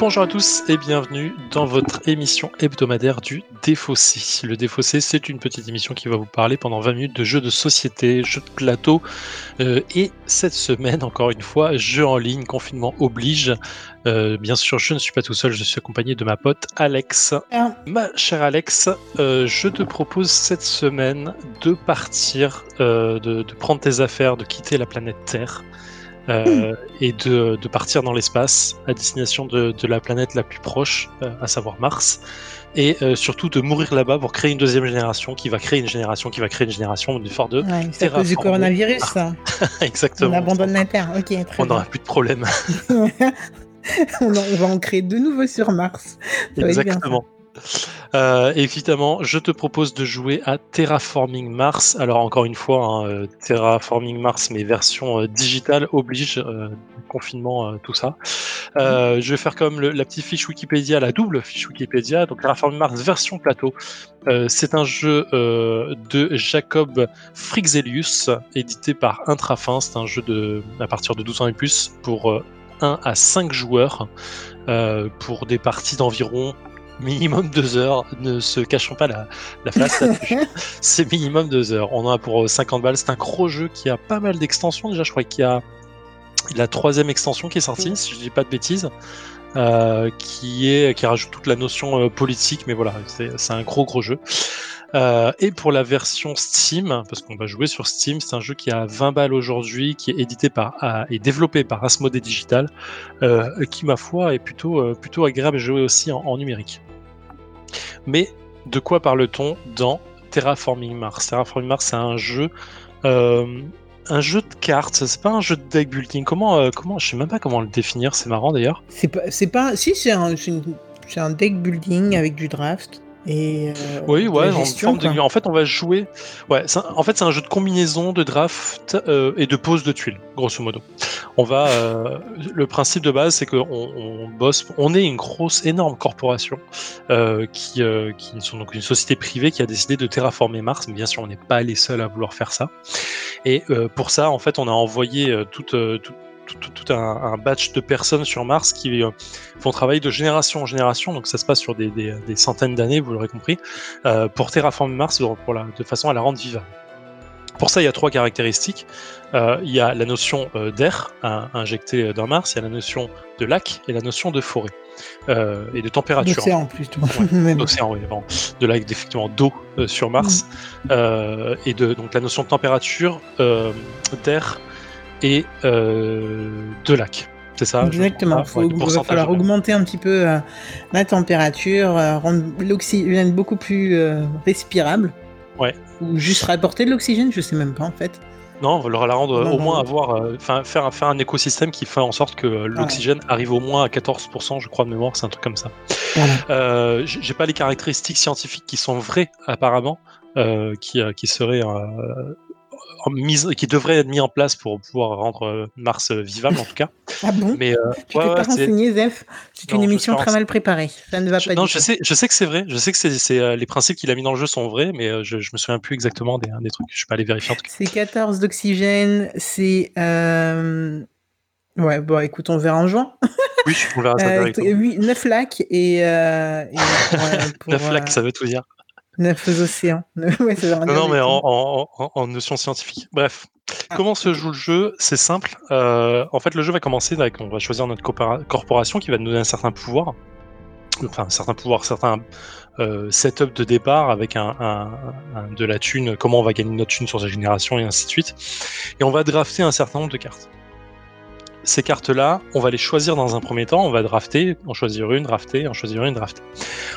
Bonjour à tous et bienvenue dans votre émission hebdomadaire du Défaussé. Le Défaussé, c'est une petite émission qui va vous parler pendant 20 minutes de jeux de société, jeux de plateau. euh, et cette semaine, encore une fois, jeux en ligne, confinement oblige. Euh, bien sûr, je ne suis pas tout seul, je suis accompagné de ma pote Alex. Ah. Ma chère Alex, euh, je te propose cette semaine de partir, de, de prendre tes affaires, de quitter la planète Terre. Euh, et de, de partir dans l'espace à destination de, de la planète la plus proche, euh, à savoir Mars, et euh, surtout de mourir là-bas pour créer une deuxième génération qui va créer une génération qui va créer une génération de fort de Ouais, c'est à cause du coronavirus, ça. On exactement. abandonne la Terre. Ok, très On n'aura plus de problème. on, en- on va en créer de nouveaux sur Mars. Ça. Exactement. Euh, évidemment, je te propose de jouer à Terraforming Mars. Alors encore une fois, hein, euh, Terraforming Mars, mais version euh, digitale oblige, euh, confinement, tout ça. Euh, je vais faire comme le- la petite fiche Wikipédia, la double fiche Wikipédia. Donc Terraforming Mars version plateau. C'est un jeu de Jacob Frixelius, édité par Intrafin. C'est un jeu de à partir de 12 ans et plus pour euh, 1 à 5 joueurs euh, pour des parties d'environ minimum 2 heures. Ne se cachons pas la, la face. C'est minimum 2 heures. On en a pour euh, 50 balles. C'est un gros jeu qui a pas mal d'extensions. Déjà, je crois qu'il y a la troisième extension qui est sortie, si je dis pas de bêtises. euh, qui est qui rajoute toute la notion euh, politique mais voilà c'est c'est un gros gros jeu Euh, et pour la version Steam parce qu'on va jouer sur Steam c'est un jeu qui a 20 balles aujourd'hui qui est édité par et développé par Asmodee Digital euh, qui ma foi est plutôt euh, plutôt agréable à jouer aussi en, numérique mais de quoi parle-t-on dans Terraforming Mars? Terraforming Mars c'est un jeu un jeu de cartes, c'est pas un jeu de deck building. Comment, euh, comment, je sais même pas comment le définir. C'est marrant d'ailleurs. C'est pas, c'est pas. Si, c'est un, c'est un deck building avec du draft et. euh, Oui, ouais. En, forme de- en fait, on va jouer. Ouais, en fait, c'est un jeu de combinaison, de draft euh, et de pose de tuiles, grosso modo. On va. euh, le principe de base, c'est qu'on on bosse. On est une grosse, énorme corporation qui, qui sont donc une société privée qui a décidé de terraformer Mars. Mais bien sûr, on n'est pas les seuls à vouloir faire ça. Et pour ça, en fait, on a envoyé tout, euh, tout, un, un batch de personnes sur Mars qui euh, font travailler de génération en génération. Donc ça se passe sur des, des- des centaines d'années, vous l'aurez compris, euh, pour terraformer Mars pour la- de façon à la rendre vivable. Pour ça, il y a trois caractéristiques. Euh, il y a la notion euh, d'air in- injecté euh, dans Mars, il y a la notion de lac et la notion de forêt euh, et de température. D'océan, plutôt. Ouais, bon. d'océan, oui, pardon. de lac, effectivement, d'eau euh, sur Mars, euh, et de donc la notion de température, d'air et euh, de lac. C'est ça Exactement. Faut, Ouais, il va falloir augmenter un petit peu euh, la température, euh, rendre l'oxygène beaucoup plus respirable. Ouais. Ou juste rapporter de l'oxygène, je sais même pas en fait. Non, on va leur la rendre Non, au non, moins non. avoir, euh, enfin faire, un- faire un écosystème qui fait en sorte que euh, l'oxygène arrive au moins à 14%, je crois de mémoire, c'est un truc comme ça. Voilà. Euh, j'ai pas les caractéristiques scientifiques qui sont vraies apparemment, qui, qui seraient en mise, qui devraient être mis en place pour pouvoir rendre euh, Mars euh, vivable en tout cas. Ah bon? Mais euh, Tu ouais, t'es ouais, pas renseigné, Zef C'est une émission très mal préparée. Ça ne va je- pas non, du je tout. sais, je sais que c'est vrai. Je sais que c'est, les principes qu'il a mis dans le jeu sont vrais, mais je, je me souviens plus exactement des, des trucs. Je suis pas allé vérifier en tout cas. C'est 14 d'oxygène, c'est... Euh... Ouais, bon, écoute, on verra en juin. Oui, on verra ça Euh, directement. 9 lacs et... Euh, et pour, euh, pour, Neuf lacs, ça veut tout dire. Neuf océans. ouais, Non, mais en, en, en, en notion scientifique. Bref, Ah. comment se joue le jeu? C'est simple. Euh, en fait, le jeu va commencer avec, on va choisir notre corpora- corporation qui va nous donner un certain pouvoir. Enfin, un certain pouvoir, certain euh, setup de départ avec un, un- un- de la thune, comment on va gagner notre thune sur sa génération et ainsi de suite. Et on va drafter un certain nombre de cartes. Ces cartes-là, on va les choisir dans un premier temps, on va drafter, en choisir une, drafter, en choisir une, drafter.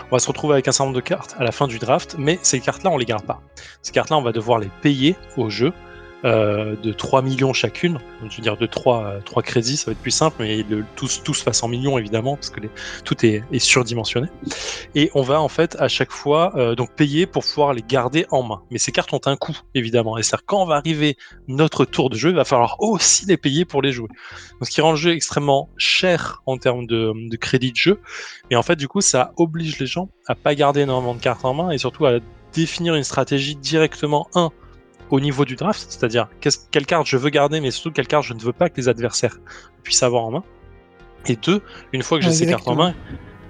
On va se retrouver avec un certain nombre de cartes à la fin du draft, mais ces cartes-là, on les garde pas. Ces cartes-là, on va devoir les payer au jeu euh, de 3 millions chacune. Je veux dire de 3, euh, 3 crédits, ça va être plus simple, mais tous, tous passent en millions évidemment, parce que les- tout est, est surdimensionné. Et on va en fait à chaque fois euh, donc payer pour pouvoir les garder en main. Mais ces cartes ont un coût évidemment. Et c'est-à-dire quand va arriver notre tour de jeu, il va falloir aussi les payer pour les jouer. Donc ce qui rend le jeu extrêmement cher en termes de, de crédit de jeu. Et en fait du coup ça oblige les gens à pas garder énormément de cartes en main et surtout à définir une stratégie directement un au niveau du draft, c'est-à-dire qu'est-ce- quelle carte je veux garder, mais surtout quelle carte je ne veux pas que les adversaires puissent avoir en main. Et deux, une fois que j'ai ces cartes en main,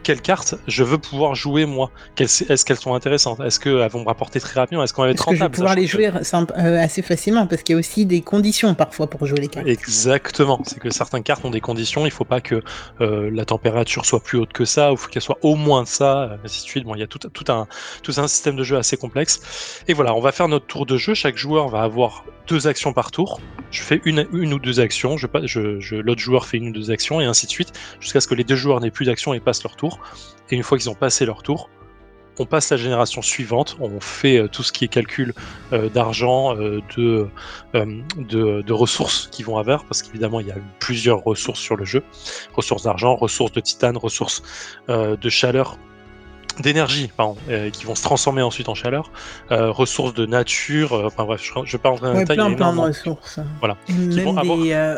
quelles cartes je veux pouvoir jouer moi? Est-ce qu'elles sont intéressantes? Est-ce qu'elles vont me rapporter très rapidement? Est-ce qu'on va être rentable Je vais pouvoir les jouer euh, assez facilement parce qu'il y a aussi des conditions parfois pour jouer les cartes. Exactement, c'est que certaines cartes ont des conditions. Il ne faut pas que euh, la température soit plus haute que ça, ou faut qu'elle soit au moins ça, euh, ainsi de suite. Bon, il y a tout, tout, un, tout un système de jeu assez complexe. Et voilà, on va faire notre tour de jeu. Chaque joueur va avoir deux actions par tour. Je fais une, une ou deux actions. Je, je, L'autre joueur fait une ou deux actions et ainsi de suite jusqu'à ce que les deux joueurs n'aient plus d'action et passent leur tour. Et une fois qu'ils ont passé leur tour, on passe la génération suivante, on fait euh, tout ce qui est calcul euh, d'argent, euh, de, de, ressources qui vont avoir, parce qu'évidemment il y a plusieurs ressources sur le jeu, ressources d'argent, ressources de titane, ressources de chaleur d'énergie, pardon, euh, qui vont se transformer ensuite en chaleur, euh, ressources de nature, euh, enfin bref, je, je parle en détail. Plein, plein de ressources. Voilà.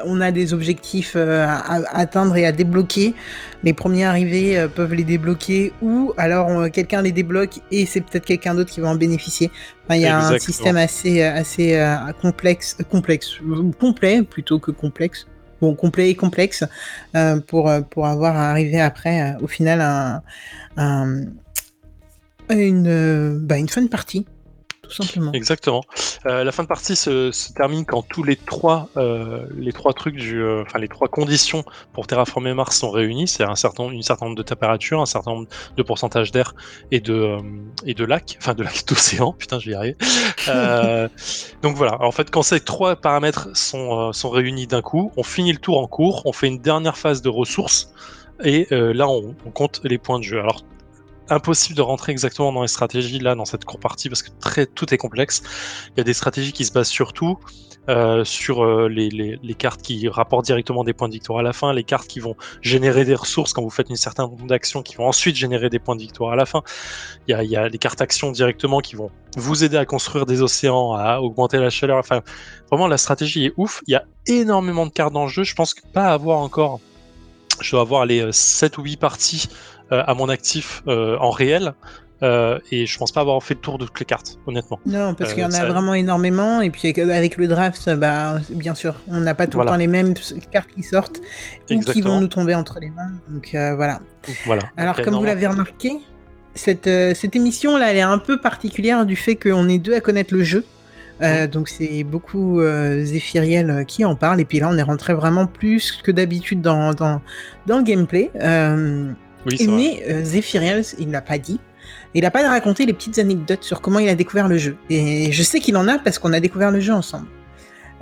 on a des objectifs à, atteindre et à débloquer. Les premiers arrivés peuvent les débloquer ou alors quelqu'un les débloque et c'est peut-être quelqu'un d'autre qui va en bénéficier. il y a un système assez, assez complexe, complexe, complet plutôt que complexe complet et complexe pour, pour avoir arrivé après, au final, un, un, une, euh, bah, une de partie, tout simplement. Exactement. Euh, la fin de partie se, termine quand tous les trois, euh, les trois trucs du, enfin les trois conditions pour terraformer Mars sont réunies. C'est un certain, une certain nombre de températures, un certain nombre de pourcentage d'air et de et de lacs, enfin de lacs d'océan. Putain, je vais y arriver. donc voilà. En fait, quand ces trois paramètres sont sont réunis d'un coup, on finit le tour en cours, on fait une dernière phase de ressources. Et là, on, on, compte les points de jeu. Alors, impossible de rentrer exactement dans les stratégies là dans cette courte partie parce que très, tout est complexe. Il y a des stratégies qui se basent surtout euh, sur euh, les, les, cartes qui rapportent directement des points de victoire à la fin, les cartes qui vont générer des ressources quand vous faites une certaine nombre d'actions qui vont ensuite générer des points de victoire à la fin. Il y a, il y a les cartes actions directement qui vont vous aider à construire des océans, à augmenter la chaleur. Enfin, vraiment la stratégie est ouf. Il y a énormément de cartes dans le jeu. Je pense que pas avoir encore. Je dois avoir les 7 euh, ou 8 parties euh, à mon actif euh, en réel. Euh, et je pense pas avoir fait le tour de toutes les cartes, honnêtement. Non, parce qu'il y en a vraiment énormément. Et puis avec le draft, bah, bien sûr, on n'a pas tout le temps les mêmes cartes qui sortent ou qui vont nous tomber entre les mains. Donc voilà. voilà. Alors, comme vous l'avez remarqué, cette, cette émission-là, elle est un peu particulière du fait qu'on est deux à connaître le jeu. Mm. donc c'est beaucoup Zéphiriel qui en parle et puis là on est rentré vraiment plus que d'habitude dans, dans, dans, le gameplay. Oui, mais euh, Zephyriel, il l'a pas dit. Il n'a pas raconté les petites anecdotes sur comment il a découvert le jeu. Et je sais qu'il en a parce qu'on a découvert le jeu ensemble.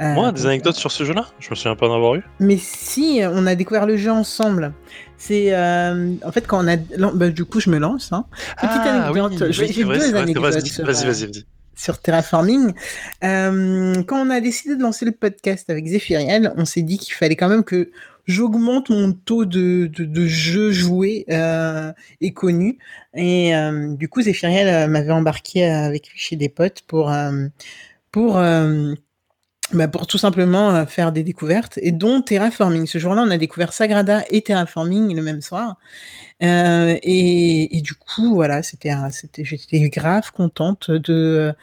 Euh, Moi, des anecdotes sur ce jeu-là? Je me souviens pas d'en avoir eu. Mais si, on a découvert le jeu ensemble. C'est euh, en fait quand on a. Bah, du coup, je me lance. Hein. Petite ah, anecdote. J'ai deux anecdotes. Vas-y, vas-y, vas-y. Sur Terraforming, quand on a décidé de lancer le podcast avec Zephyriel, on s'est dit qu'il fallait quand même que j'augmente mon taux de, de, de jeux joués euh, et connus. Et euh, du coup, Zéphiriel euh, m'avait embarqué avec lui chez des potes pour pour bah pour tout simplement faire des découvertes et dont terraforming. Ce jour-là, on a découvert Sagrada et terraforming le même soir. et, et, du coup, voilà, c'était, c'était, j'étais grave contente de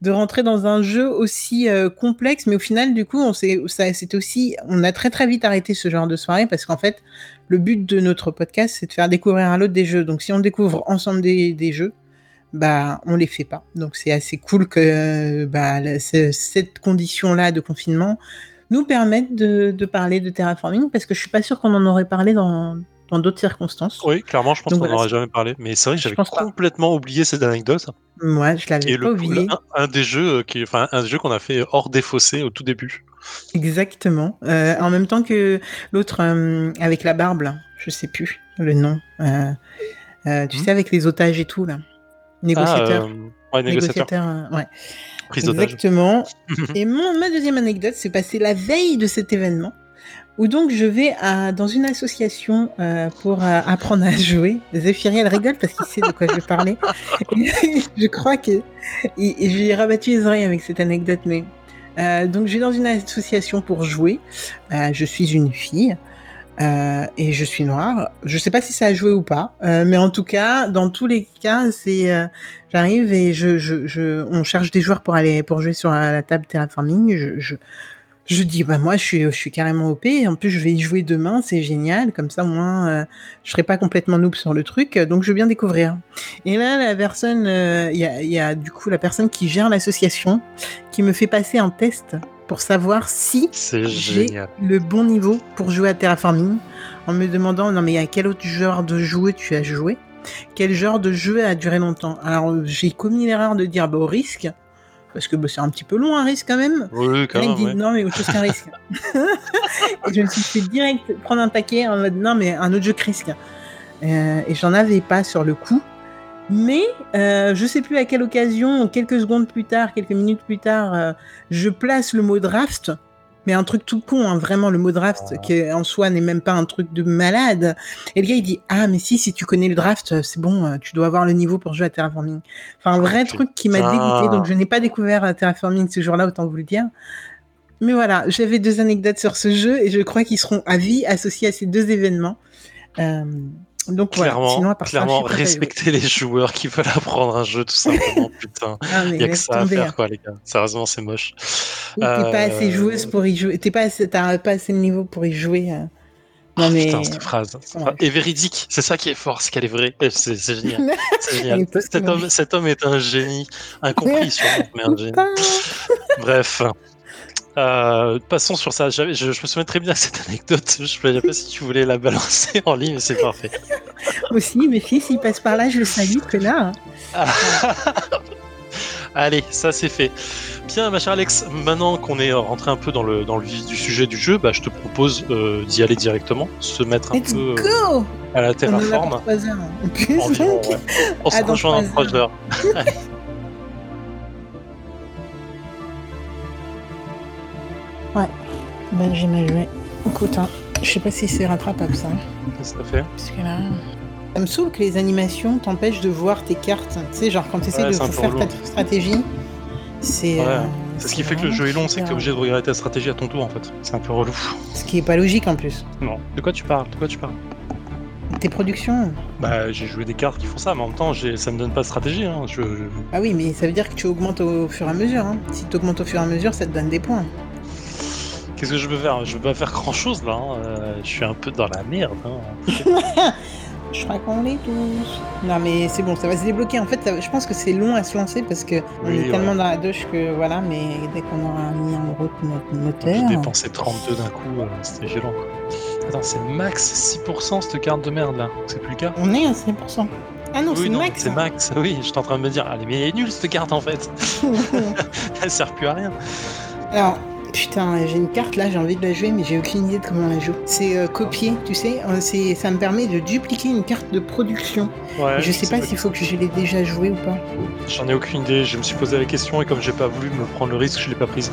de rentrer dans un jeu aussi euh, complexe, mais au final, du coup, on s'est, ça, c'était aussi, on a très très vite arrêté ce genre de soirée parce qu'en fait, le but de notre podcast, c'est de faire découvrir à l'autre des jeux. Donc, si on découvre ensemble des, des jeux, bah, on les fait pas. Donc, c'est assez cool que bah, cette condition-là de confinement nous permette de, de parler de terraforming parce que je suis pas sûr qu'on en aurait parlé dans dans d'autres circonstances. Oui, clairement, je pense qu'on n'aurait jamais parlé. Mais c'est vrai que j'avais complètement oublié cette anecdote. Moi, je l'avais pas oublié. Un, des jeux qui, enfin, un jeu qu'on a fait hors des fossés au tout début. Exactement. Euh, en même temps que l'autre euh, avec la barbe, là. je sais plus le nom. Euh, tu hmm. sais, avec les otages et tout là. Négociateur. Ah, ouais, négociateur. ouais. Exactement. et mon, ma deuxième anecdote s'est passée la veille de cet événement où donc je vais à, dans une association euh, pour euh, apprendre à jouer. Zéphiriel rigole parce qu'il sait de quoi je vais parler. je crois que et, je lui ai rabattu les oreilles avec cette anecdote, mais euh, donc je vais dans une association pour jouer. Euh, je suis une fille. Euh, et je suis noire. Je sais pas si ça a joué ou pas, mais en tout cas, dans tous les cas, c'est j'arrive et je, je, je, on cherche des joueurs pour aller pour jouer sur la, table terraforming. Je, je, Je dis, bah moi, je suis, je suis carrément OP. En plus, je vais y jouer demain, c'est génial. Comme ça, au moins, euh, je serai pas complètement noob sur le truc. Donc, je veux bien découvrir. Et là, la personne, euh, il y, a, y, a, du coup la personne qui gère l'association qui me fait passer un test pour savoir si j'ai le bon niveau pour jouer à Terraforming, en me demandant, non mais à quel autre genre de jeu tu as joué? Quel genre de jeu a duré longtemps? Alors, j'ai commis l'erreur de dire, bah, au risque, parce que bah, c'est un petit peu long un risque quand même. Oui, quand même. dit non, mais autre chose qu'un risque. et je me suis fait direct prendre un paquet en mode non, mais un autre jeu que risque. Euh, et j'en avais pas sur le coup. Mais euh, je sais plus à quelle occasion, quelques secondes plus tard, quelques minutes plus tard, euh, je place le mot draft mais un truc tout con, hein, vraiment le mot draft, qui en soi n'est même pas un truc de malade. Et le gars il dit ah mais si si tu connais le draft, c'est bon, euh, tu dois avoir le niveau pour jouer à Terraforming. Enfin un vrai truc qui m'a dégoûté, donc je n'ai pas découvert Terraforming ce jour-là, autant vous le dire. Mais voilà, j'avais deux anecdotes sur ce jeu et je crois qu'ils seront à vie associés à ces deux événements. Euh, donc clairement, voilà. clairement respecter les joueurs qui veulent apprendre un jeu tout simplement. Putain, ah, il y a que ça à faire quoi les gars. Sérieusement, c'est moche. T'es pas assez euh, joueuse pour y jouer. T'es pas assez, t'as pas assez de niveau pour y jouer. Euh. Non, oh, mais... Putain, cette phrase. Et véridique, c'est ça qui est fort, c'est qu'elle est vraie. C'est génial. génial. cet, homme, cet homme est un génie. Incompris sûrement, mais un génie. Bref. Euh, passons sur ça. Je, je, me souviens très bien de cette anecdote. Je ne sais pas si tu voulais la balancer en ligne, mais c'est parfait. Aussi, mes fils, ils passent par là, je le salue, que là. Allez, ça c'est fait. Bien, ma chère Alex, maintenant qu'on est rentré un peu dans le, dans le vif du sujet du jeu, bah, je te propose euh, d'y aller directement, se mettre un peu euh, à la terraform. On, On se rejoint dans 3 heures. Ouais, ben j'ai mal joué. Écoute, hein, je sais pas si c'est rattrapable ça. Qu'est-ce que ça fait Parce que là. Ça me saoule que les animations t'empêchent de voir tes cartes. Tu sais, genre quand tu essaies de faire ta stratégie, c'est. Ouais. c'est ce qui fait que le jeu est long, c'est que tu es obligé de regarder ta stratégie à ton tour en fait. C'est un peu relou. Ce qui est pas logique en plus. Non. De quoi tu parles? De quoi tu parles? Tes productions Bah, j'ai joué des cartes qui font ça, mais en même temps, ça me donne pas de stratégie. Hein. Je... Ah oui, mais ça veut dire que tu augmentes au fur et à mesure. Hein. Si tu augmentes au fur et à mesure, ça te donne des points. Qu'est-ce que je peux faire? Je peux pas faire grand chose là. Hein. Euh, je suis un peu dans la merde. Hein. je crois qu'on l'est tous. Non mais c'est bon, ça va se débloquer. En fait, je pense que c'est long à se lancer parce que on est tellement dans la douche que voilà. Mais dès qu'on aura mis en route notre moteur. J'ai dépensé 32 d'un coup, euh, c'était violent. Quoi. Attends, c'est max 6% cette carte de merde là. C'est plus le cas? On est à 6%. Ah non, c'est max. C'est max, oui. Je suis en train de me dire, allez, mais elle est nulle cette carte en fait. elle sert plus à rien. Alors, Putain, j'ai une carte là, j'ai envie de la jouer, mais j'ai aucune idée de comment on la joue. C'est euh, copier, tu sais, euh, c'est, ça me permet de dupliquer une carte de production. Ouais, je sais pas s'il faut que je l'ai déjà joué ou pas. J'en ai aucune idée, je me suis posé la question et comme j'ai pas voulu me prendre le risque, je l'ai pas prise.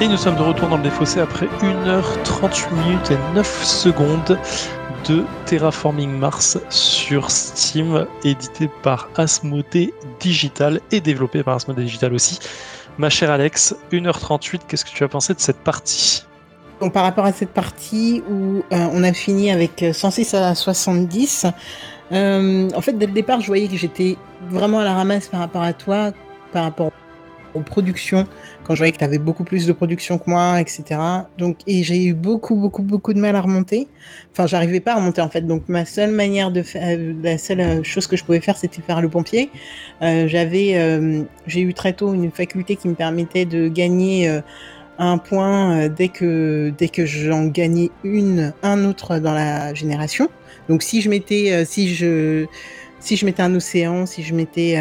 Et nous sommes de retour dans le défaussé après 1h38 minutes et 9 secondes de Terraforming Mars sur Steam, édité par Asmodee Digital et développé par Asmodee Digital aussi. Ma chère Alex, 1h38, qu'est-ce que tu as pensé de cette partie? Par rapport à cette partie où euh, on a fini avec 106 à 70, euh, en fait, dès le départ, je voyais que j'étais vraiment à la ramasse par rapport à toi, par rapport aux productions, quand je voyais que tu avais beaucoup plus de production que moi, etc. Donc, et j'ai eu beaucoup, beaucoup, beaucoup de mal à remonter. Enfin, j'arrivais pas à remonter en fait. Donc, ma seule manière de faire, euh, la seule euh, chose que je pouvais faire, c'était faire le pompier. Euh, j'avais, j'ai eu très tôt une faculté qui me permettait de gagner un point dès que dès que j'en gagnais une, un autre dans la génération. Donc, si je mettais, si je si je mettais un océan, si je mettais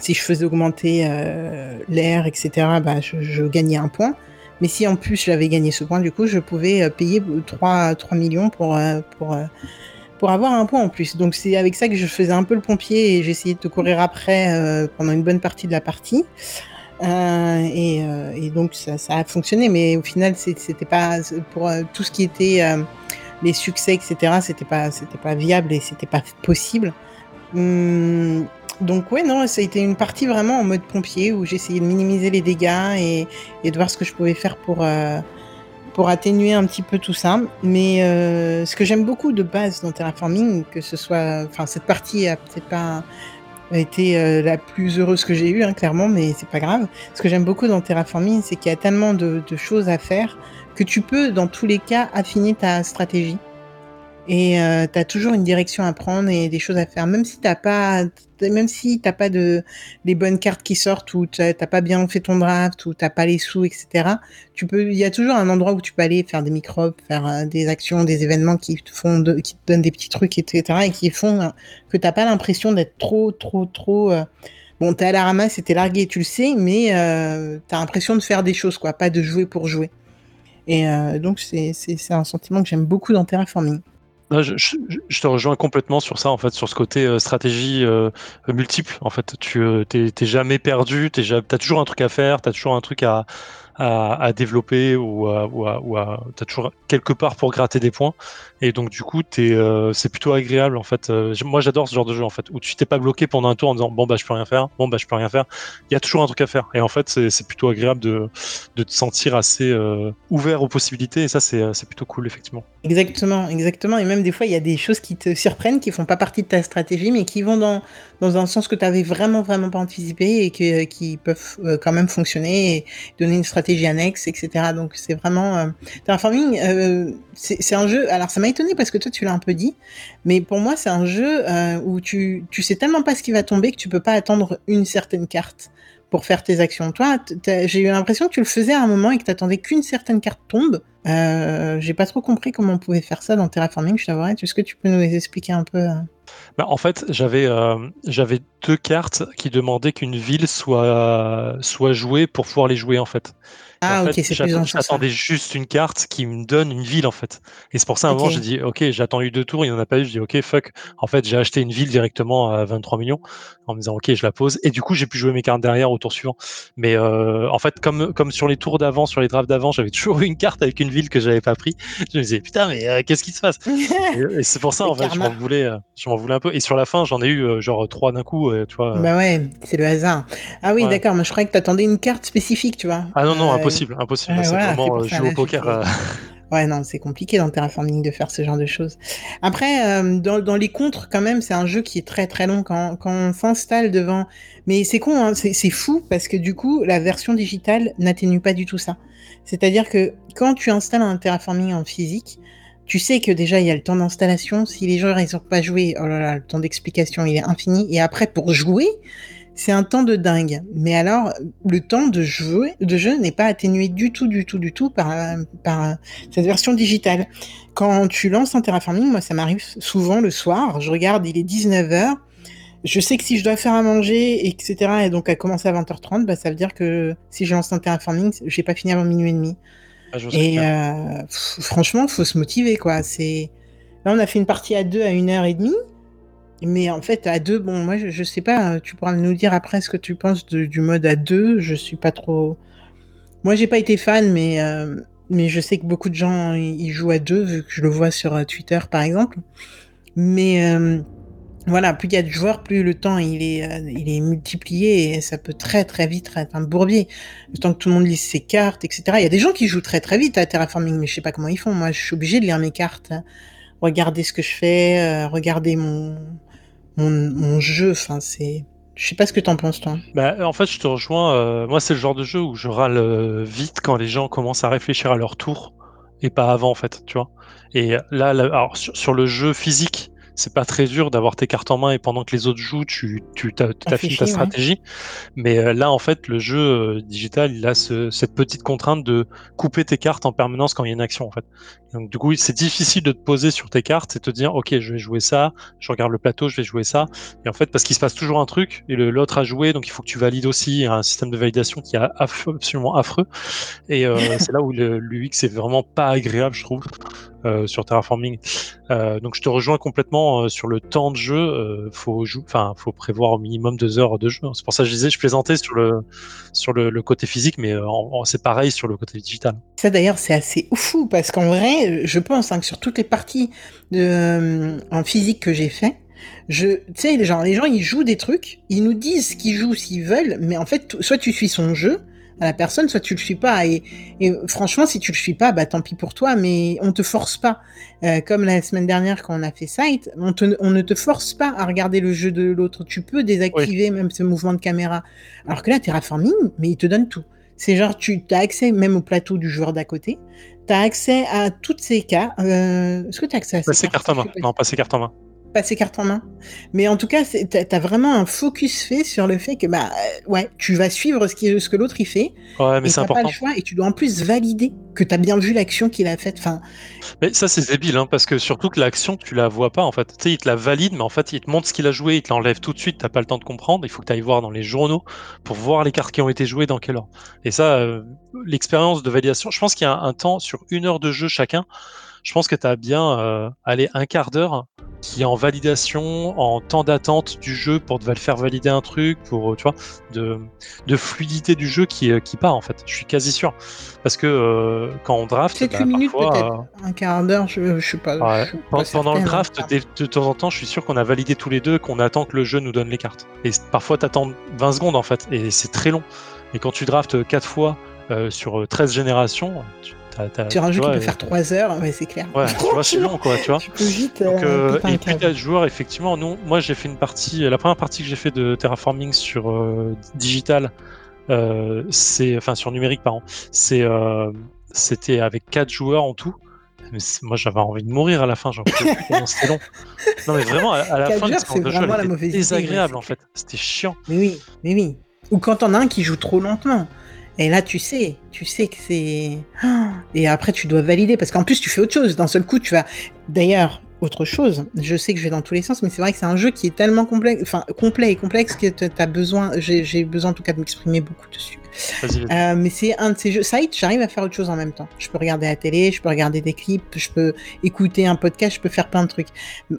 si je faisais augmenter euh, l'air, etc., bah, je, gagnais un point. Mais si en plus j'avais gagné ce point, du coup, je pouvais euh, payer 3, 3 millions pour, euh, pour, pour avoir un point en plus. Donc c'est avec ça que je faisais un peu le pompier et j'essayais de courir après pendant une bonne partie de la partie. Et, et, donc ça, ça, a fonctionné, mais au final, c'était pas pour tout ce qui était les succès, etc. C'était pas, c'était pas viable et c'était pas possible. Hum, donc ouais, non, ça a été une partie vraiment en mode pompier où j'essayais de minimiser les dégâts et, de voir ce que je pouvais faire pour, euh, atténuer un petit peu tout ça. Mais euh, ce que j'aime beaucoup de base dans Terraforming, que ce soit, enfin cette partie a peut-être pas été la plus heureuse que j'ai eue, hein, clairement, mais c'est pas grave. Ce que j'aime beaucoup dans Terraforming, c'est qu'il y a tellement de, choses à faire que tu peux, dans tous les cas, affiner ta stratégie. Et euh, tu as toujours une direction à prendre et des choses à faire. Même si t'as pas, même si t'as pas de les bonnes cartes qui sortent ou t'as pas bien fait ton draft ou t'as pas les sous, etc. Tu peux, il y a toujours un endroit où tu peux aller faire des microbes, faire euh, des actions, des événements qui te font, qui te donnent des petits trucs, etc. Et qui font euh, que t'as pas l'impression d'être trop, trop, trop. Euh, bon, t'es à la ramasse t'es largué, tu le sais, mais euh, t'as l'impression de faire des choses, quoi, pas de jouer pour jouer. Et donc c'est un sentiment que j'aime beaucoup dans Terraforming je, te rejoins complètement sur ça, en fait, sur ce côté euh, stratégie euh, multiple. En fait, tu euh, t'es jamais perdu, tu as toujours un truc à faire, tu as toujours un truc à, à, développer ou, à, ou, t'as toujours quelque part pour gratter des points. Et donc du coup, euh, c'est plutôt agréable en fait. Euh, moi, j'adore ce genre de jeu en fait, où tu t'es pas bloqué pendant un tour en disant bon bah je peux rien faire, bon bah je peux rien faire. Il y a toujours un truc à faire. Et en fait, c'est plutôt agréable de, te sentir assez euh, ouvert aux possibilités. Et ça, c'est plutôt cool effectivement. Exactement, exactement. Et même des fois, il y a des choses qui te surprennent, qui font pas partie de ta stratégie, mais qui vont dans dans un sens que tu avais vraiment vraiment pas anticipé et qui peuvent quand même fonctionner et donner une stratégie annexe, etc. Donc c'est vraiment Terraforming, c'est un jeu. Alors ça étonné parce que toi tu l'as un peu dit, mais pour moi c'est un jeu euh, où tu, tu sais tellement pas ce qui va tomber que tu peux pas attendre une certaine carte pour faire tes actions. Toi, j'ai eu l'impression que tu le faisais à un moment et que t'attendais qu'une certaine carte tombe. Euh, j'ai pas trop compris comment on pouvait faire ça dans Terraforming, je t'avouerais. Est-ce que tu peux nous expliquer un peu euh? Bah, En fait, j'avais j'avais deux cartes qui demandaient qu'une ville soit, soit jouée pour pouvoir les jouer en fait. Ah, ok, c'est plus J'attendais juste une carte qui me donne une ville, en fait. Et c'est pour ça, à un moment, j'ai dit, ok, j'ai attendu deux tours, il n'y en a pas eu. Je dis, ok, fuck. En fait, j'ai acheté une ville directement à 23 millions en me disant, ok, je la pose. Et du coup, j'ai pu jouer mes cartes derrière au tour suivant. Mais euh, en fait, comme, comme sur les tours d'avant, sur les drafts d'avant, j'avais toujours eu une carte avec une ville que j'avais pas pris. Je me disais, putain, mais euh, qu'est-ce qui se passe? Et, c'est pour ça, en fait, je m'en voulais, euh, je m'en voulais un peu. Et sur la fin, j'en ai eu genre trois d'un coup, tu vois. Bah ouais, c'est le hasard. Ah oui, d'accord. Moi, je croyais que tu attendais une carte spécifique, tu vois. Ah non, non, impossible, impossible c'est vraiment euh, jouer au poker. Euh. Ouais, non, c'est compliqué dans Terraforming de faire ce genre de choses. Après, euh, dans, dans, les contres, quand même, c'est un jeu qui est très très long quand, quand on s'installe devant. Mais c'est con, hein, c'est fou parce que du coup, la version digitale n'atténue pas du tout ça. C'est-à-dire que quand tu installes un Terraforming en physique, tu sais que déjà il y a le temps d'installation. Si les joueurs ils ont pas joué, oh là là, le temps d'explication il est infini. Et après pour jouer, c'est un temps de dingue. Mais alors, le temps de jeu, n'est pas atténué du tout, du tout, du tout par, par cette version digitale. Quand tu lances un terraforming, moi, ça m'arrive souvent le soir. Je regarde, il est 19h. Je sais que si je dois faire à manger, etc., et donc à commencer à 20h30, bah, ça veut dire que si je lance un terraforming, j'ai pas fini avant minuit et demi. Ah, et euh, franchement, faut se motiver, quoi. C'est là, on a fait une partie à deux à une heure et demie. Mais en fait, à deux, bon, moi, je, sais pas, tu pourras nous dire après ce que tu penses du mode à deux. Je suis pas trop. Moi, j'ai pas été fan, mais, euh, mais je sais que beaucoup de gens y jouent à deux, vu que je le vois sur euh, Twitter, par exemple. Mais voilà, plus il y a de joueurs, plus le temps il est, il est multiplié et ça peut très très vite être un bourbier. Le temps que tout le monde lise ses cartes, etc. Il y a des gens qui jouent très très vite à Terraforming, mais je sais pas comment ils font. Moi, je suis obligé de lire mes cartes, regarder ce que je fais, regarder mon mon, jeu. Enfin, c'est. Je sais pas ce que t'en penses, toi. Bah, en fait, je te rejoins. Euh, moi, c'est le genre de jeu où je râle euh, vite quand les gens commencent à réfléchir à leur tour et pas avant, en fait, tu vois. Et là, alors, sur, le jeu physique, c'est pas très dur d'avoir tes cartes en main et pendant que les autres jouent, tu, tu affines ta stratégie. Mais euh, là, en fait, le jeu euh, digital, il a ce, cette petite contrainte de couper tes cartes en permanence quand il y a une action, en fait. Donc, du coup, c'est difficile de te poser sur tes cartes et te dire, OK, je vais jouer ça, je regarde le plateau, je vais jouer ça. Et en fait, parce qu'il se passe toujours un truc et l'autre a joué, donc il faut que tu valides aussi. Il y a un système de validation qui est absolument affreux. Et euh, c'est là où l'UX est vraiment pas agréable, je trouve. Euh, sur Terraforming. Euh, donc je te rejoins complètement euh, sur le temps de jeu. faut faut prévoir au minimum deux heures de jeu. C'est pour ça que je disais, je plaisantais sur le sur le, côté physique, mais c'est pareil sur le côté digital. Ça d'ailleurs c'est assez fou parce qu'en vrai, je pense hein, que sur toutes les parties en physique que j'ai fait, je, tu sais, les gens, les gens, ils jouent des trucs, ils nous disent ce qu'ils jouent s'ils veulent, mais en fait, soit tu suis son jeu, à la personne, soit tu le suis pas. Et, et franchement, si tu le suis pas, bah tant pis pour toi, mais on te force pas. Euh, comme la semaine dernière quand on a fait site, on, te, on ne te force pas à regarder le jeu de l'autre. Tu peux désactiver même ce mouvement de caméra. Alors que là, Terraforming, mais il te donne tout. C'est genre, tu as accès même au plateau du joueur d'à côté. Tu as accès à toutes ces cas. Euh, Est-ce que tu as accès à ces cartes en main Non, pas ces cartes en main passer carte en main. Mais en tout cas, tu as, vraiment un focus fait sur le fait que bah euh, ouais, tu vas suivre ce, qui, ce que l'autre il fait. Ouais, mais c'est important. Pas le choix et tu dois en plus valider que tu as bien vu l'action qu'il a faite. Enfin. Mais ça c'est débile hein, parce que surtout que l'action tu la vois pas en fait. Tu sais, il te la valide, mais en fait il te montre ce qu'il a joué, il te l'enlève tout de suite. T'as pas le temps de comprendre. Il faut que tu ailles voir dans les journaux pour voir les cartes qui ont été jouées dans quel ordre. Et ça, euh, l'expérience de validation, je pense qu'il y a un, temps sur une heure de jeu chacun. Je pense que tu as bien euh, allé un quart d'heure qui est en validation, en temps d'attente du jeu pour te faire valider un truc, pour tu vois, de, de fluidité du jeu qui, euh, qui part en fait. Je suis quasi sûr. Parce que euh, quand on draft, quelques bah, minutes peut-être, euh, un quart d'heure, je, je sais pas. pendant le draft, de, de, temps en temps, je suis sûr qu'on a validé tous les deux, qu'on attend que le jeu nous donne les cartes. Et parfois, tu attends 20 secondes en fait, et c'est très long. Et quand tu draftes 4 fois sur 13 générations, tu, tu rajoutes qui peut faire 3 heures, ouais, c'est clair. Ouais, tu vois, c'est long, quoi, tu vois. Tu peux vite. Donc, euh, et puis, joueur, effectivement, nous, moi, j'ai fait une partie, la première partie que j'ai fait de terraforming sur euh, digital, euh, c'est, enfin, sur numérique, pardon, c'est, euh, c'était avec 4 joueurs en tout. Mais moi, j'avais envie de mourir à la fin, j'en pouvais plus, c'était long. Non, mais vraiment, à, à la fin, c'est vraiment la mauvaise désagréable, en fait. C'était chiant. Mais oui, mais oui. Ou quand on a un qui joue trop lentement. Et là, tu sais, tu sais que c'est. Et après, tu dois valider parce qu'en plus, tu fais autre chose. D'un seul coup, tu vas. D'ailleurs, autre chose. Je sais que je vais dans tous les sens, mais c'est vrai que c'est un jeu qui est tellement complexe, enfin complet et complexe que tu as besoin. J'ai besoin en tout cas de m'exprimer beaucoup dessus. Euh, mais c'est un de ces jeux. Site, j'arrive à faire autre chose en même temps. Je peux regarder la télé, je peux regarder des clips, je peux écouter un podcast, je peux faire plein de trucs.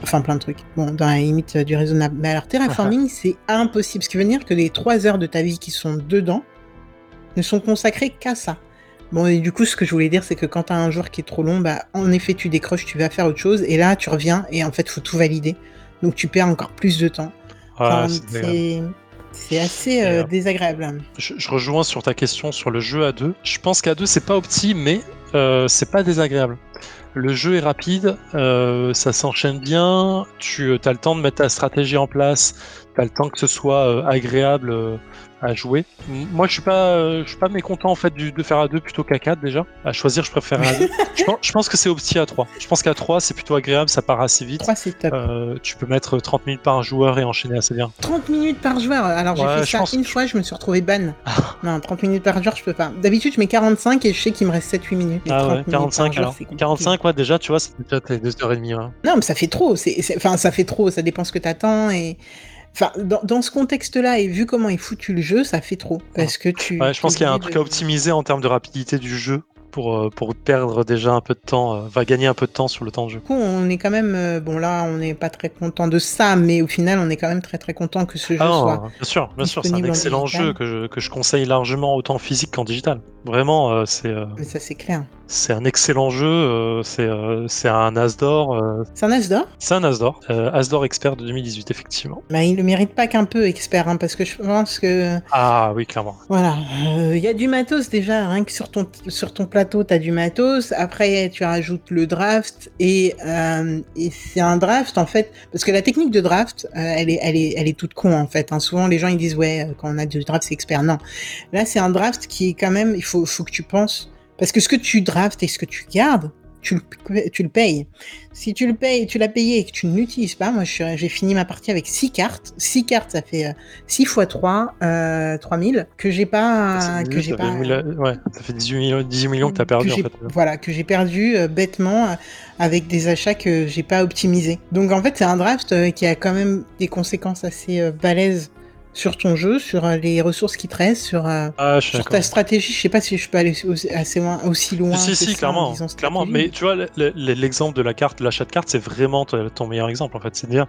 Enfin, plein de trucs. Bon, dans la limite du raisonnable. Mais alors, terraforming, c'est impossible. Ce qui veut dire que les trois heures de ta vie qui sont dedans, ne sont consacrés qu'à ça. Bon, et du coup, ce que je voulais dire, c'est que quand tu as un joueur qui est trop long, bah, en effet, tu décroches, tu vas faire autre chose, et là, tu reviens, et en fait, faut tout valider. Donc, tu perds encore plus de temps. Ah, c'est assez euh, désagréable. Je, rejoins sur ta question sur le jeu à deux. Je pense qu'à deux, c'est pas opti, mais euh, c'est pas désagréable. Le jeu est rapide, euh, ça s'enchaîne bien, tu as le temps de mettre ta stratégie en place, tu as le temps que ce soit agréable à jouer. Moi, je suis pas, euh, je suis pas mécontent en fait du, de faire à 2 plutôt qu'à 4 déjà. À choisir, je préfère à 2. je, pense, je pense que c'est opti à 3. Je pense qu'à 3, c'est plutôt agréable, ça part assez vite. 3, c'est top. Euh, tu peux mettre 30 minutes par joueur et enchaîner assez bien. 30 minutes par joueur Alors, j'ai fait ça une fois, je me suis retrouvé ban. Non, 30 minutes par joueur, je peux pas. D'habitude, je mets 45 et je sais qu'il me reste 7-8 minutes. ah ouais, 45 alors. 45, ouais, déjà, tu vois, c'est déjà 2h30. Ouais. Non, mais ça fait trop. Enfin, ça fait trop, ça dépend ce que t'attends et. Enfin, dans, ce contexte-là, et vu comment est foutu le jeu, ça fait trop. Parce que tu. Ouais, je pense qu'il y a un truc à optimiser en termes de rapidité du jeu pour, euh, pour perdre déjà un peu de temps, euh, va gagner un peu de temps sur le temps de jeu. Du coup, on est quand même, euh, bon là, on n'est pas très content de ça, mais au final, on est quand même très très content que ce jeu ah soit. Bien sûr, bien sûr, c'est un excellent jeu que je, que je conseille largement autant physique qu'en digital. Vraiment, c'est. Mais ça, c'est clair. C'est un excellent jeu, c'est c'est un As d'or. Euh, c'est un As d'or? C'est un As d'or, As d'or expert de 2018, effectivement. Bah, il le mérite pas qu'un peu expert, hein, parce que je pense que. Ah oui, clairement. Voilà, il y a du matos déjà, rien que sur ton, sur ton plateau, tu as du matos. Après, tu rajoutes le draft, et, et c'est un draft en fait, parce que la technique de draft, elle, est, elle, est, elle est toute con en fait. Hein. Souvent, les gens ils disent, ouais, quand on a du draft, c'est expert. Non. Là, c'est un draft qui est quand même, il faut, faut que tu penses parce que ce que tu draftes et ce que tu gardes, tu le, tu le payes. Si tu le payes, tu l'as payé et que tu ne l'utilises pas, moi j'ai fini ma partie avec 6 cartes. 6 cartes, ça fait 6 x 3, euh, 3000, que j'ai pas. Que j'ai pas ouais, ça fait 18 millions, 18 millions que tu as perdu en fait. Voilà, que j'ai perdu euh, bêtement euh, avec des achats que j'ai pas optimisés. Donc en fait, c'est un draft euh, qui a quand même des conséquences assez balèzes sur ton jeu, sur euh, les ressources qui te restent, sur, euh, ah, sur ta stratégie. Je sais pas si je peux aller aussi, assez loin, aussi loin. Si, si, clairement, clairement. Mais tu vois, l'exemple de la carte, l'achat de carte, c'est vraiment ton meilleur exemple en fait. C'est à dire,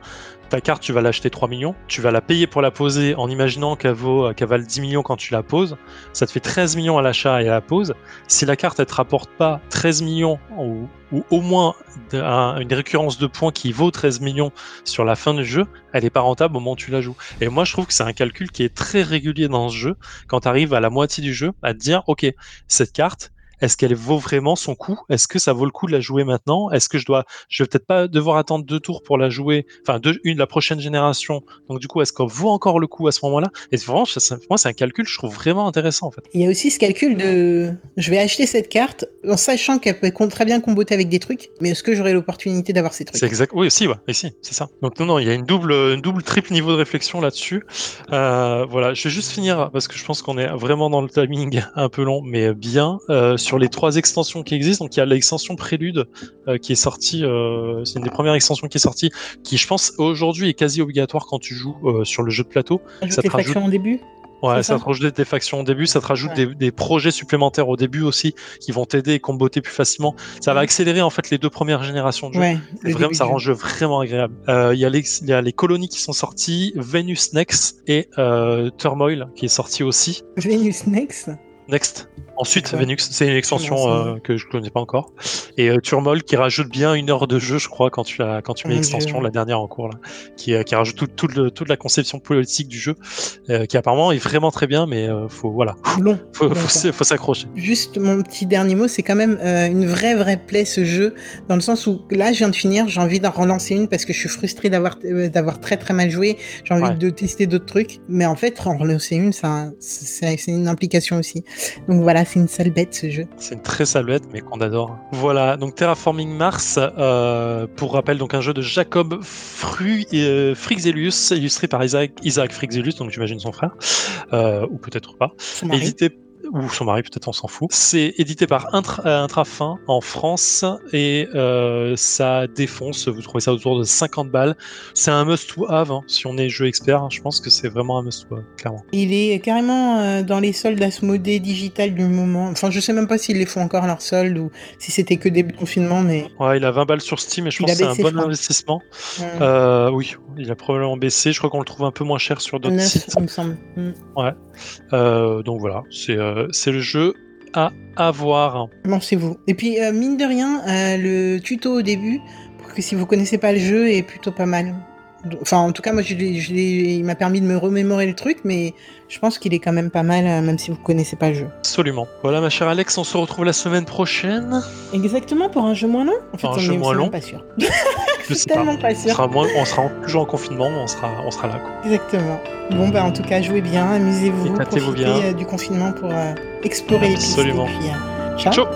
ta carte, tu vas l'acheter 3 millions, tu vas la payer pour la poser en imaginant qu'elle vaut, qu'elle valent 10 millions quand tu la poses. Ça te fait 13 millions à l'achat et à la pose. Si la carte, elle te rapporte pas 13 millions ou ou au moins une récurrence de points qui vaut 13 millions sur la fin du jeu, elle est pas rentable au moment où tu la joues. Et moi, je trouve que c'est un calcul qui est très régulier dans ce jeu. Quand tu arrives à la moitié du jeu, à te dire, ok, cette carte, est-ce qu'elle vaut vraiment son coup? Est-ce que ça vaut le coup de la jouer maintenant? Est-ce que je dois, je vais peut-être pas devoir attendre deux tours pour la jouer, enfin deux, une la prochaine génération. Donc du coup, est-ce qu'elle vaut encore le coup à ce moment-là? Et vraiment, moi, c'est un calcul que je trouve vraiment intéressant en fait. Il y a aussi ce calcul de, je vais acheter cette carte en sachant qu'elle peut très bien comboter avec des trucs, mais est-ce que j'aurai l'opportunité d'avoir ces trucs? C'est exact. Oui, aussi, ouais, si, c'est ça. Donc non, non, il y a une double, une double, triple niveau de réflexion là-dessus. Euh, voilà, je vais juste finir parce que je pense qu'on est vraiment dans le timing un peu long, mais bien. Euh, sur les trois extensions qui existent. Donc il y a l'extension Prélude euh, qui est sortie, euh, c'est une des premières extensions qui est sortie, qui je pense aujourd'hui est quasi obligatoire quand tu joues euh, sur le jeu de plateau. Ça te rajoute... en début Ouais, ça, te rajoute des factions au début, ça te rajoute des, projets supplémentaires au début aussi qui vont t'aider et comboter plus facilement. Ça va accélérer en fait les deux premières générations de jeu. Ouais, vraiment, ça rend le jeu vraiment agréable. Il y, y, a les colonies qui sont sorties, Venus Next et Turmoil qui est sorti aussi. Venus Next? Next. Ensuite, Venux, c'est une extension euh, que je connais pas encore. Et euh, Turmol qui rajoute bien une heure de jeu, je crois, quand tu, as, quand tu mets l'extension, la dernière en cours, là, qui, euh, qui rajoute tout, tout le, toute la conception politique du jeu, qui apparemment est vraiment très bien, mais faut voilà, long, faut, faut, s'accrocher. Juste mon petit dernier mot, c'est quand même une vraie vraie plaie ce jeu, dans le sens où là, je viens de finir, j'ai envie d'en relancer une parce que je suis frustré d'avoir d'avoir très très mal joué, j'ai envie de tester d'autres trucs, mais en fait, en relancer une, c'est une implication aussi. Donc voilà c'est une sale bête ce jeu. C'est une très sale bête, mais qu'on adore. Voilà, donc Terraforming Mars, euh, pour rappel, donc un jeu de Jacob Fru, euh, Frixelius, illustré par Isaac, Isaac Frixelius, donc j'imagine son frère, euh, ou peut-être pas. Édité ou son mari, peut-être on s'en fout. C'est édité par Intra, euh, Intrafin en France et euh, ça défonce. Vous trouvez ça autour de 50 balles. C'est un must-have hein, si on est jeu expert. Hein, je pense que c'est vraiment un must-have, clairement. Il est carrément euh, dans les soldes Asmodée digital du moment. Enfin, je sais même pas s'ils les font encore leur solde ou si c'était que début confinement, mais. Ouais, il a 20 balles sur Steam et je pense que c'est un bon investissement. oui, il a probablement baissé. Je crois qu'on le trouve un peu moins cher sur d'autres sites. Il me semble. Mm. Ouais. donc voilà, c'est c'est le jeu à avoir. c'est vous. Et puis, euh, mine de rien, euh, le tuto au début, pour que si vous connaissez pas le jeu, est plutôt pas mal. Enfin, en tout cas, moi, je il m'a permis de me remémorer le truc, mais je pense qu'il est quand même pas mal, même si vous connaissez pas le jeu. Absolument. Voilà, ma chère Alex, on se retrouve la semaine prochaine. Exactement, pour un jeu moins long. En fait, un jeu moins long. Pas sûr. Tellement pas. sûr. On sera, toujours en confinement, on sera, on sera là. Quoi. Exactement. Bon, bah, en tout cas, jouez bien, amusez-vous, profitez bien. Euh, du confinement pour euh, explorer Absolument. les pistes. Et puis, euh, ciao. ciao.